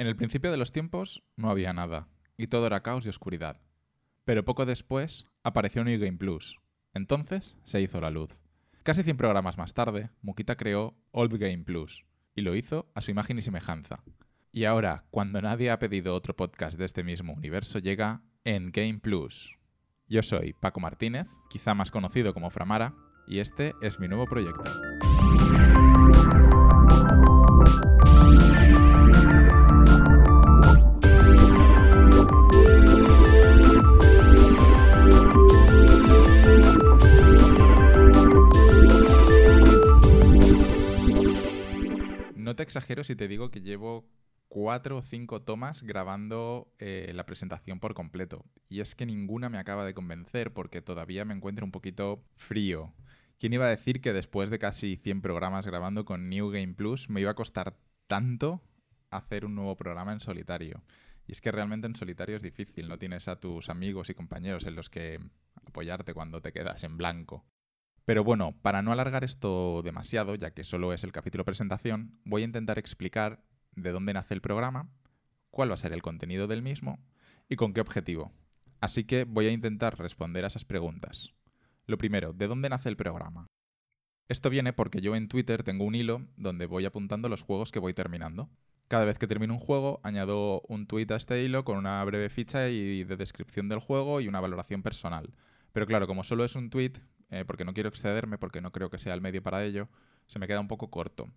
En el principio de los tiempos no había nada, y todo era caos y oscuridad. Pero poco después apareció New Game Plus. Entonces se hizo la luz. Casi 100 programas más tarde, Mukita creó Old Game Plus, y lo hizo a su imagen y semejanza. Y ahora, cuando nadie ha pedido otro podcast de este mismo universo, llega Endgame Plus. Yo soy Paco Martínez, quizá más conocido como Framara, y este es mi nuevo proyecto. Te exagero si te digo que llevo cuatro o cinco tomas grabando eh, la presentación por completo. Y es que ninguna me acaba de convencer porque todavía me encuentro un poquito frío. ¿Quién iba a decir que después de casi 100 programas grabando con New Game Plus me iba a costar tanto hacer un nuevo programa en solitario? Y es que realmente en solitario es difícil, no tienes a tus amigos y compañeros en los que apoyarte cuando te quedas en blanco. Pero bueno, para no alargar esto demasiado, ya que solo es el capítulo presentación, voy a intentar explicar de dónde nace el programa, cuál va a ser el contenido del mismo y con qué objetivo. Así que voy a intentar responder a esas preguntas. Lo primero, ¿de dónde nace el programa? Esto viene porque yo en Twitter tengo un hilo donde voy apuntando los juegos que voy terminando. Cada vez que termino un juego, añado un tweet a este hilo con una breve ficha y de descripción del juego y una valoración personal. Pero claro, como solo es un tweet, eh, porque no quiero excederme, porque no creo que sea el medio para ello, se me queda un poco corto.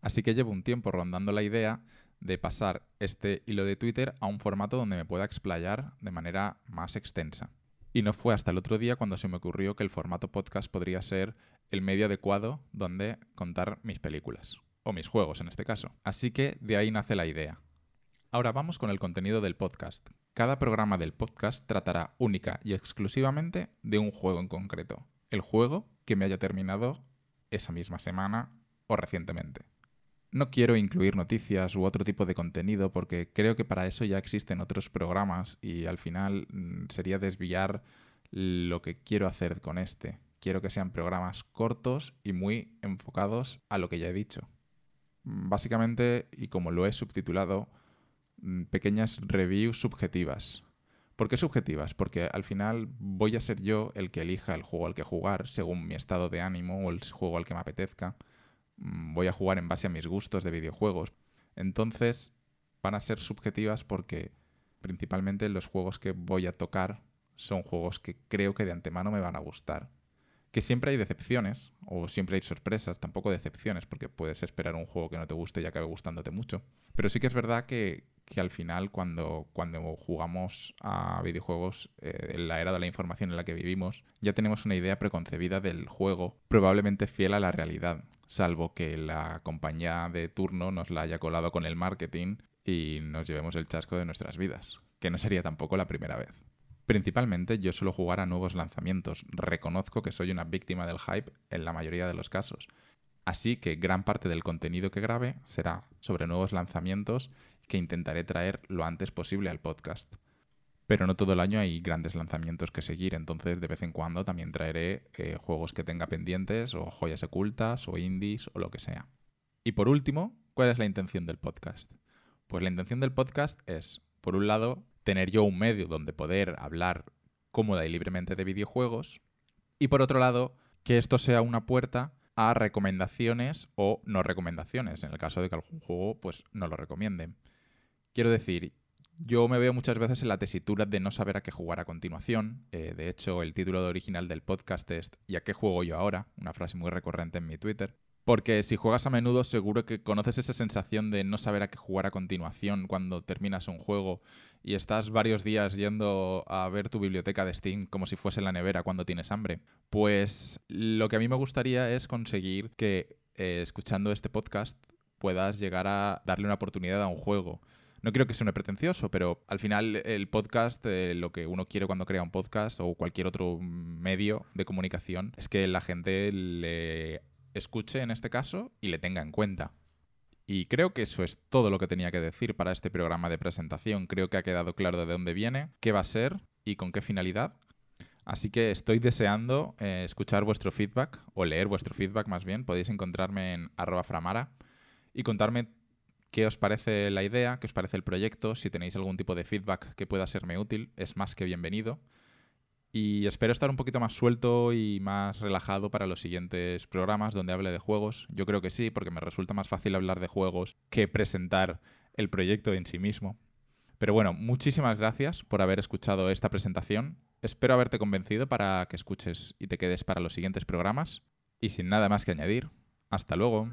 Así que llevo un tiempo rondando la idea de pasar este hilo de Twitter a un formato donde me pueda explayar de manera más extensa. Y no fue hasta el otro día cuando se me ocurrió que el formato podcast podría ser el medio adecuado donde contar mis películas, o mis juegos en este caso. Así que de ahí nace la idea. Ahora vamos con el contenido del podcast. Cada programa del podcast tratará única y exclusivamente de un juego en concreto. El juego que me haya terminado esa misma semana o recientemente. No quiero incluir noticias u otro tipo de contenido porque creo que para eso ya existen otros programas y al final mm, sería desviar lo que quiero hacer con este. Quiero que sean programas cortos y muy enfocados a lo que ya he dicho. Básicamente, y como lo he subtitulado, mm, pequeñas reviews subjetivas. ¿Por qué subjetivas? Porque al final voy a ser yo el que elija el juego al que jugar según mi estado de ánimo o el juego al que me apetezca Mm, voy a jugar en base a mis gustos de videojuegos. Entonces van a ser subjetivas porque principalmente los juegos que voy a tocar son juegos que creo que de antemano me van a gustar. Que siempre hay decepciones, o siempre hay sorpresas, tampoco decepciones, porque puedes esperar un juego que no te guste y acabe gustándote mucho. Pero sí que es verdad que, que al final cuando, cuando jugamos a videojuegos eh, en la era de la información en la que vivimos, ya tenemos una idea preconcebida del juego, probablemente fiel a la realidad, salvo que la compañía de turno nos la haya colado con el marketing y nos llevemos el chasco de nuestras vidas, que no sería tampoco la primera vez. Principalmente yo suelo jugar a nuevos lanzamientos, reconozco que soy una víctima del hype en la mayoría de los casos, Así que gran parte del contenido que grabe será sobre nuevos lanzamientos que intentaré traer lo antes posible al podcast. Pero no todo el año hay grandes lanzamientos que seguir, entonces de vez en cuando también traeré eh, juegos que tenga pendientes o joyas ocultas o indies o lo que sea. Y por último, ¿cuál es la intención del podcast? Pues la intención del podcast es, por un lado, tener yo un medio donde poder hablar cómoda y libremente de videojuegos y por otro lado, que esto sea una puerta a recomendaciones o no recomendaciones, en el caso de que algún juego pues no lo recomiende. Quiero decir, yo me veo muchas veces en la tesitura de no saber a qué jugar a continuación. Eh, de hecho, el título original del podcast es ¿Y a qué juego yo ahora? Una frase muy recurrente en mi Twitter. Porque si juegas a menudo seguro que conoces esa sensación de no saber a qué jugar a continuación cuando terminas un juego y estás varios días yendo a ver tu biblioteca de Steam como si fuese la nevera cuando tienes hambre. Pues lo que a mí me gustaría es conseguir que eh, escuchando este podcast puedas llegar a darle una oportunidad a un juego no quiero que suene pretencioso, pero al final el podcast, eh, lo que uno quiere cuando crea un podcast o cualquier otro medio de comunicación, es que la gente le escuche en este caso y le tenga en cuenta. Y creo que eso es todo lo que tenía que decir para este programa de presentación. Creo que ha quedado claro de dónde viene, qué va a ser y con qué finalidad. Así que estoy deseando eh, escuchar vuestro feedback o leer vuestro feedback más bien. Podéis encontrarme en arroba framara y contarme qué os parece la idea, qué os parece el proyecto, si tenéis algún tipo de feedback que pueda serme útil, es más que bienvenido. Y espero estar un poquito más suelto y más relajado para los siguientes programas donde hable de juegos. Yo creo que sí, porque me resulta más fácil hablar de juegos que presentar el proyecto en sí mismo. Pero bueno, muchísimas gracias por haber escuchado esta presentación. Espero haberte convencido para que escuches y te quedes para los siguientes programas. Y sin nada más que añadir, hasta luego.